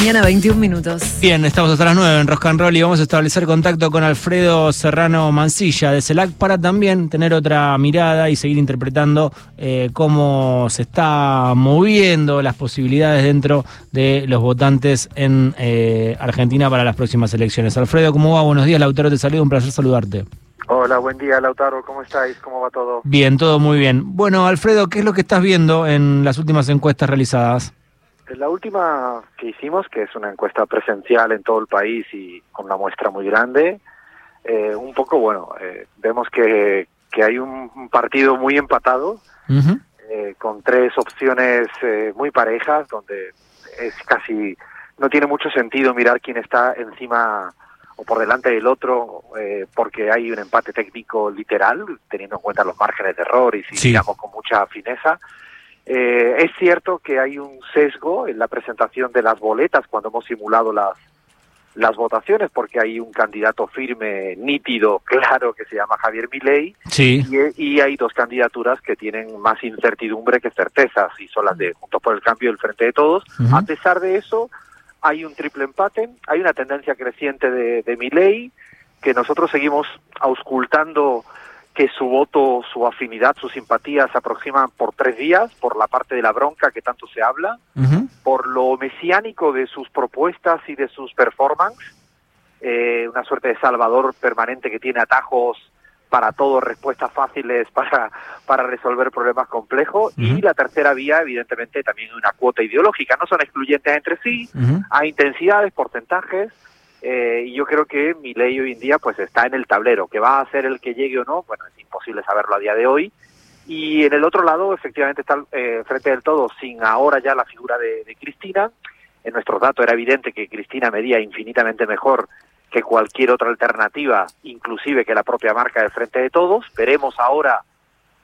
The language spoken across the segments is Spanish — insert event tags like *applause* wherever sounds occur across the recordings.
mañana, 21 minutos. Bien, estamos hasta las 9 en Rock and Roll y vamos a establecer contacto con Alfredo Serrano Mancilla de CELAC para también tener otra mirada y seguir interpretando eh, cómo se está moviendo las posibilidades dentro de los votantes en eh, Argentina para las próximas elecciones. Alfredo, ¿cómo va? Buenos días, Lautaro te saludo, un placer saludarte. Hola, buen día Lautaro, ¿cómo estáis? ¿Cómo va todo? Bien, todo muy bien. Bueno, Alfredo, ¿qué es lo que estás viendo en las últimas encuestas realizadas? La última que hicimos, que es una encuesta presencial en todo el país y con una muestra muy grande, eh, un poco, bueno, eh, vemos que, que hay un partido muy empatado, eh, con tres opciones muy parejas, donde es casi, no tiene mucho sentido mirar quién está encima o por delante del otro, porque hay un empate técnico literal, teniendo en cuenta los márgenes de error y si miramos con mucha fineza. Eh, es cierto que hay un sesgo en la presentación de las boletas cuando hemos simulado las, las votaciones, porque hay un candidato firme, nítido, *laughs* claro, que se llama Javier Milei, sí. y, hay dos candidaturas que tienen más incertidumbre que certezas, y son las de Juntos por el Cambio y el Frente de Todos. A pesar de eso, hay un triple empate, hay una tendencia creciente de, de Milei, que nosotros seguimos auscultando que su voto, su afinidad, su simpatía se aproximan por tres días, por la parte de la bronca que tanto se habla, por lo mesiánico de sus propuestas y de sus performances, eh, una suerte de salvador permanente que tiene atajos para todo, respuestas fáciles *laughs* para, para resolver problemas complejos. Y la tercera vía, evidentemente, también una cuota ideológica. No son excluyentes entre sí, hay intensidades, porcentajes, eh, y yo creo que mi ley hoy en día pues está en el tablero, que va a ser el que llegue o no, bueno, es imposible saberlo a día de hoy. Y en el otro lado, efectivamente, está eh, frente del todo, sin ahora ya la figura de, Cristina. En nuestros datos era evidente que Cristina medía infinitamente mejor que cualquier otra alternativa, inclusive que la propia marca del Frente de Todos. Veremos ahora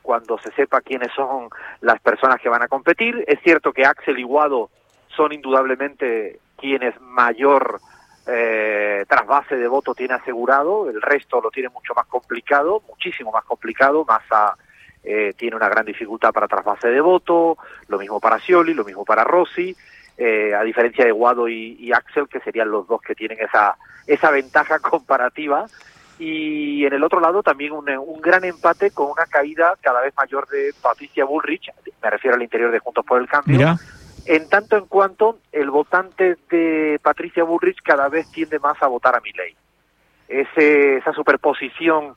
cuando se sepa quiénes son las personas que van a competir. Es cierto que Axel y Guado son indudablemente quienes mayor eh, trasvase de voto tiene asegurado, el resto lo tiene mucho más complicado, muchísimo más complicado, Massa eh, tiene una gran dificultad para trasvase de voto, lo mismo para Scioli, lo mismo para Rossi, eh, a diferencia de Guado y, Axel, que serían los dos que tienen esa, esa ventaja *laughs* comparativa. Y en el otro lado también un, un gran empate con una caída cada vez mayor de Patricia Bullrich, me refiero al interior de Juntos por el Cambio, en tanto en cuanto el votante de Patricia Bullrich cada vez tiende más a votar a Milley. Ese, esa superposición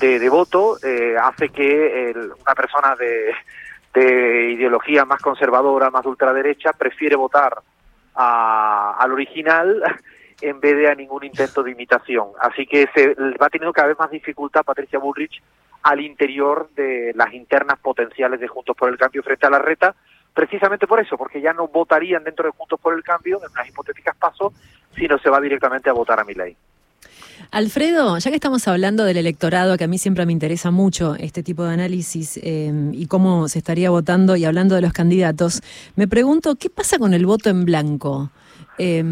de, voto eh, hace que una persona de, ideología más conservadora, más ultraderecha, prefiere votar al original *laughs* en vez de a ningún intento de imitación. Así que se va teniendo cada vez más dificultad Patricia Bullrich al interior de las internas potenciales de Juntos por el Cambio frente a la reta, precisamente por eso, porque ya no votarían dentro de Juntos por el Cambio, en unas hipotéticas pasos, sino se va directamente a votar a mi ley. Alfredo, ya que estamos hablando del electorado, que a mí siempre me interesa mucho este tipo de análisis em, y cómo se estaría votando y hablando de los candidatos, me pregunto, ¿qué pasa con el voto en blanco? Eh,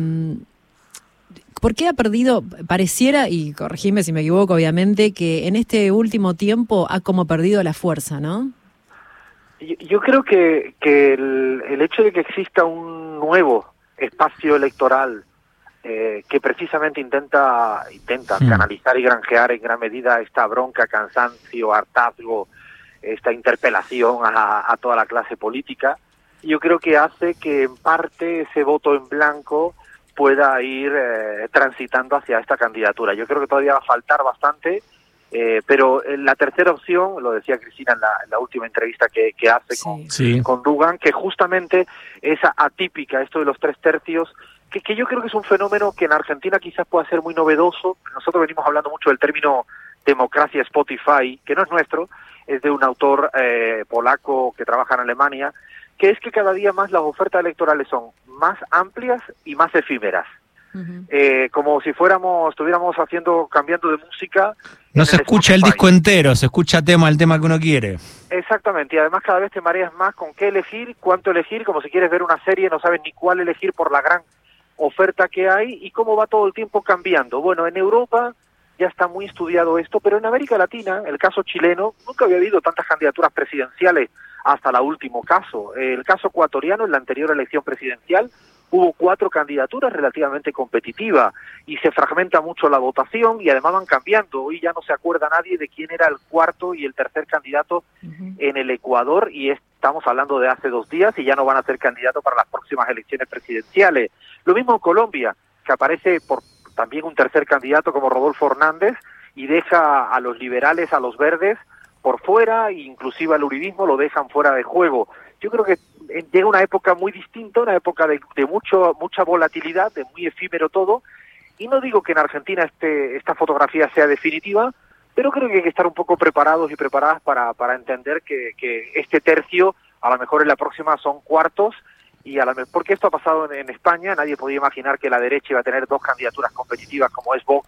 ¿Por qué ha perdido, pareciera, y corregime si me equivoco obviamente, que en este último tiempo ha como perdido la fuerza, ¿no? Yo creo que, que el, hecho de que exista un nuevo espacio electoral eh, que precisamente intenta, intenta hmm. canalizar y granjear en gran medida esta bronca, cansancio, hartazgo, esta interpelación a, toda la clase política, yo creo que hace que en parte ese voto en blanco pueda ir eh, transitando hacia esta candidatura. Yo creo que todavía va a faltar bastante eh, pero la tercera opción, lo decía Cristina en la, última entrevista que, hace con, Dugan, que justamente esa atípica, esto de los tres tercios, que, que, yo creo que es un fenómeno que en Argentina quizás pueda ser muy novedoso. Nosotros venimos hablando mucho del término democracia Spotify, que no es nuestro, es de un autor eh, polaco que trabaja en Alemania, que es que cada día más las ofertas electorales son más amplias y más efímeras. Eh, como si fuéramos, estuviéramos haciendo, cambiando de música. No se escucha el disco entero, se escucha tema el tema que uno quiere. Exactamente, y además cada vez te mareas más con qué elegir, cuánto elegir, como si quieres ver una serie, no sabes ni cuál elegir por la gran oferta que hay y cómo va todo el tiempo cambiando. Bueno, en Europa ya está muy estudiado esto, pero en América Latina, el caso chileno, nunca había habido tantas candidaturas presidenciales hasta el último caso. El caso ecuatoriano, en la anterior elección presidencial, hubo cuatro candidaturas relativamente competitivas y se fragmenta mucho la votación y además van cambiando. Hoy ya no se acuerda nadie de quién era el cuarto y el tercer candidato en el Ecuador y estamos hablando de hace dos días y ya no van a ser candidatos para las próximas elecciones presidenciales. Lo mismo en Colombia, que aparece por también un tercer candidato como Rodolfo Hernández y deja a los liberales, a los verdes por fuera, inclusive al uribismo lo dejan fuera de juego. Yo creo que llega una época muy distinta, una época de, mucho mucha volatilidad, de muy efímero todo, y no digo que en Argentina este, esta fotografía sea definitiva, pero creo que hay que estar un poco preparados y preparadas para, para entender que, que este tercio, a lo mejor en la próxima son cuartos, y a la porque esto ha pasado en, España, nadie podía imaginar que la derecha iba a tener dos candidaturas competitivas como es Vox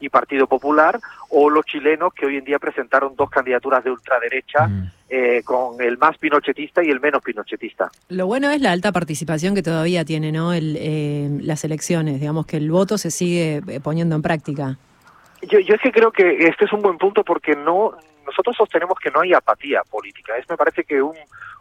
y Partido Popular, o los chilenos que hoy en día presentaron dos candidaturas de ultraderecha mm. eh, con el más pinochetista y el menos pinochetista. Lo bueno es la alta participación que todavía tiene ¿no? El, eh, las elecciones, digamos que el voto se sigue eh, poniendo en práctica. Yo, yo es que creo que este es un buen punto porque no nosotros sostenemos que no hay apatía política. Es me parece que un,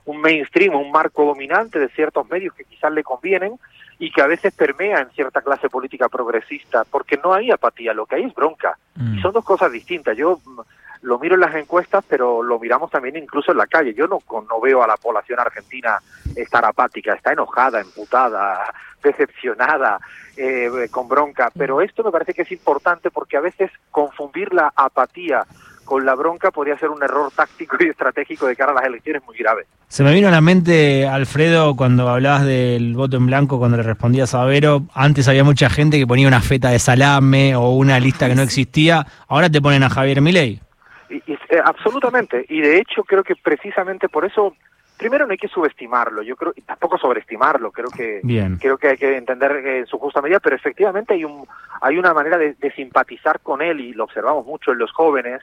un mainstream, un marco dominante de ciertos medios que quizás le convienen y que a veces permea en cierta clase política progresista, porque no hay apatía, lo que hay es bronca. Y mm. son dos cosas distintas. Yo mm, lo miro en las encuestas, pero lo miramos también incluso en la calle. Yo no, no veo a la población argentina estar apática, está enojada, emputada, *laughs* decepcionada, eh, con bronca. Pero esto me parece que es importante porque a veces confundir la apatía con la bronca podría ser un error táctico y estratégico de cara a las elecciones muy grave. Se me vino a la mente, Alfredo, cuando hablabas del voto en blanco, cuando le respondías a Vero, antes había mucha gente que ponía una feta de salame o una lista que no existía, ahora te ponen a Javier Milei. Y, eh, absolutamente, y de hecho creo que precisamente por eso primero no hay que subestimarlo, yo creo, y tampoco sobreestimarlo, creo que creo que hay que entender en su justa medida, pero efectivamente hay un hay una manera de, simpatizar con él y lo observamos mucho en los jóvenes,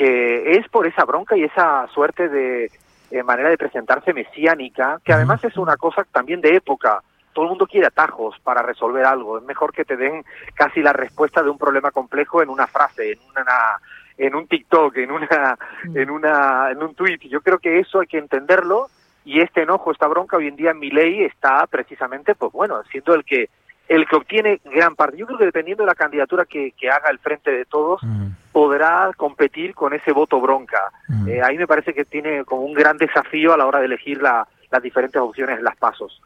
que es por esa bronca y esa suerte de eh, manera de presentarse mesiánica, que además es una cosa también de época. Todo el mundo quiere atajos para resolver algo. Es mejor que te den casi la respuesta de un problema complejo en una frase, en una en un TikTok, en una en una en un tweet. Yo creo que eso hay que entenderlo y este enojo, esta bronca hoy en día en mi ley está precisamente pues bueno, siendo el que el que obtiene gran parte. Yo creo que dependiendo de la candidatura que, haga el frente de todos, podrá competir con ese voto bronca. Eh, ahí me parece que tiene como un gran desafío a la hora de elegir la, las diferentes opciones las pasos.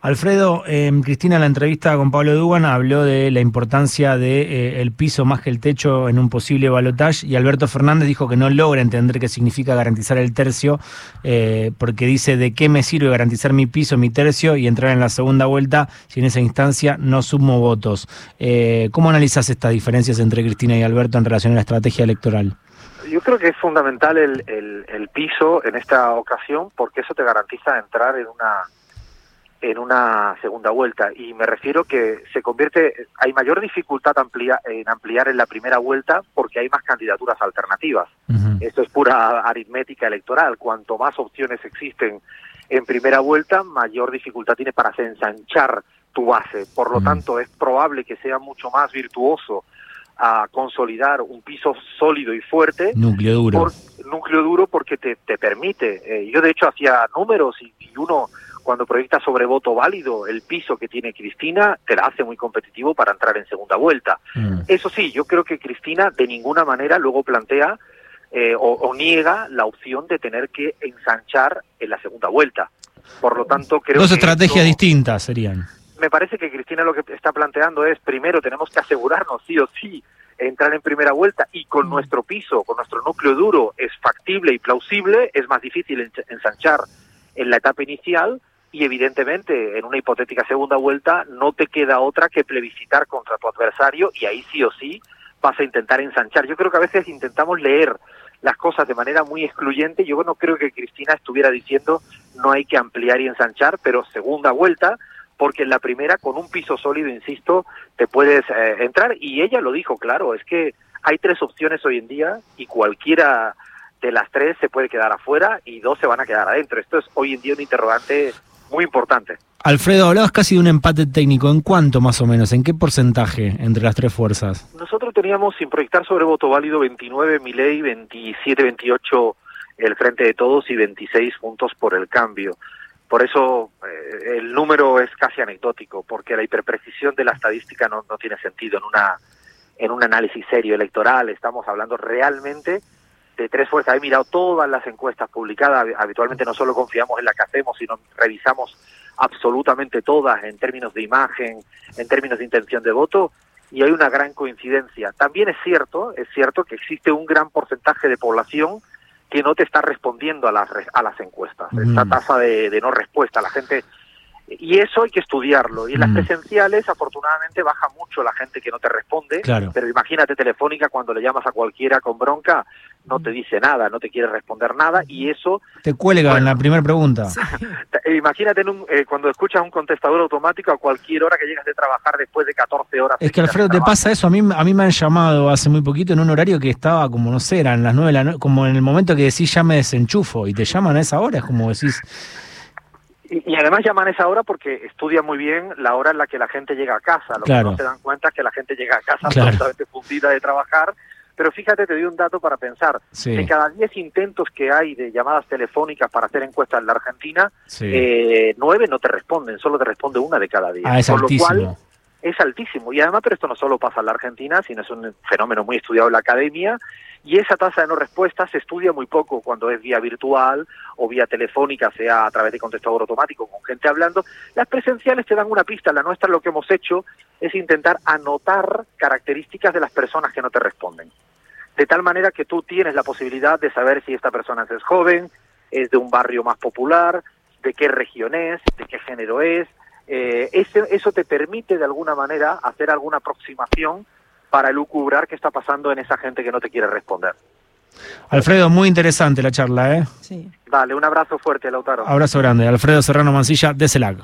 Alfredo, eh, Cristina en la entrevista con Pablo Dugan habló de la importancia del de, eh, piso más que el techo en un posible balotaje y Alberto Fernández dijo que no logra entender qué significa garantizar el tercio eh, porque dice de qué me sirve garantizar mi piso, mi tercio y entrar en la segunda vuelta si en esa instancia no sumo votos. Eh, ¿Cómo analizas estas diferencias entre Cristina y Alberto en relación a la estrategia electoral? Yo creo que es fundamental el, el, piso en esta ocasión porque eso te garantiza entrar en una en una segunda vuelta. Y me refiero que se convierte hay mayor dificultad en ampliar en la primera vuelta porque hay más candidaturas alternativas. Esto es pura aritmética electoral. Cuanto más opciones existen en primera vuelta mayor dificultad tienes para ensanchar tu base. Por lo tanto es probable que sea mucho más virtuoso a consolidar un piso sólido y fuerte. Núcleo duro. núcleo duro porque te, te permite. Eh, yo de hecho hacía números y, uno cuando proyecta sobre voto válido el piso que tiene Cristina, te la hace muy competitivo para entrar en segunda vuelta. Mm. Eso sí, yo creo que Cristina de ninguna manera luego plantea eh, o, niega la opción de tener que ensanchar en la segunda vuelta. Por lo tanto, creo Dos estrategias distintas serían me parece que Cristina lo que está planteando es, primero, tenemos que asegurarnos sí o sí entrar en primera vuelta y con nuestro piso, con nuestro núcleo duro, es factible y plausible, es más difícil ensanchar en la etapa inicial y evidentemente en una hipotética segunda vuelta no te queda otra que plebiscitar contra tu adversario y ahí sí o sí vas a intentar ensanchar. Yo creo que a veces intentamos leer las cosas de manera muy excluyente. Yo no creo que Cristina estuviera diciendo no hay que ampliar y ensanchar, pero segunda vuelta porque en la primera, con un piso sólido, insisto, te puedes eh, entrar. Y ella lo dijo, claro, es que hay tres opciones hoy en día y cualquiera de las tres se puede quedar afuera y dos se van a quedar adentro. Esto es hoy en día un interrogante muy importante. Alfredo, hablabas casi de un empate técnico. ¿En cuánto más o menos? ¿En qué porcentaje entre las tres fuerzas? Nosotros teníamos, sin proyectar sobre voto válido, 29 Milei, 27, 28 el Frente de Todos y 26 puntos por el cambio Por eso eh, el número es casi anecdótico, porque la hiperprecisión de la estadística no, no tiene sentido en una en un análisis serio electoral. Estamos hablando realmente de tres fuerzas. He mirado todas las encuestas publicadas. Habitualmente no solo confiamos en la que hacemos, sino revisamos absolutamente todas en términos de imagen, en términos de intención de voto, y hay una gran coincidencia. También es cierto, es cierto que existe un gran porcentaje de población que no te está respondiendo a las, a las encuestas. Esta tasa de, no respuesta, la gente... Y eso hay que estudiarlo. Y en las presenciales, afortunadamente, baja mucho la gente que no te responde. Pero imagínate Telefónica cuando le llamas a cualquiera con bronca, no te dice nada, no te quiere responder nada y eso... Te cuelga en la primera pregunta. Imagínate eh, cuando escuchas un contestador automático a cualquier hora que llegas de trabajar después de 14 horas. Es que Alfredo, te pasa eso, a mí, a mí me han llamado hace muy poquito en un horario que estaba como, no sé, eran las 9 de la como en el momento que decís ya me desenchufo y te llaman a esa hora, es como decís... Y, además llaman a esa hora porque estudian muy bien la hora en la que la gente llega a casa. Lo que no se dan cuenta es que la gente llega a casa absolutamente fundida de trabajar pero fíjate, te doy un dato para pensar. De cada 10 intentos que hay de llamadas telefónicas para hacer encuestas en la Argentina, eh, nueve no te responden, solo te responde una de cada 10. Ah, es Por altísimo. lo cual es altísimo. Y además, pero esto no solo pasa en la Argentina, sino es un fenómeno muy estudiado en la academia. Y esa tasa de no respuesta se estudia muy poco cuando es vía virtual o vía telefónica, sea a través de contestador automático con gente hablando. Las presenciales te dan una pista. La nuestra lo que hemos hecho es intentar anotar características de las personas que no te responden de tal manera que tú tienes la posibilidad de saber si esta persona es joven, es de un barrio más popular, de qué región es, de qué género es. Eh, eso te permite de alguna manera hacer alguna aproximación para elucubrar qué está pasando en esa gente que no te quiere responder. Alfredo, muy interesante la charla, ¿eh? Sí. Vale, un abrazo fuerte, Lautaro. Abrazo grande. Alfredo Serrano Mancilla, de CELAC.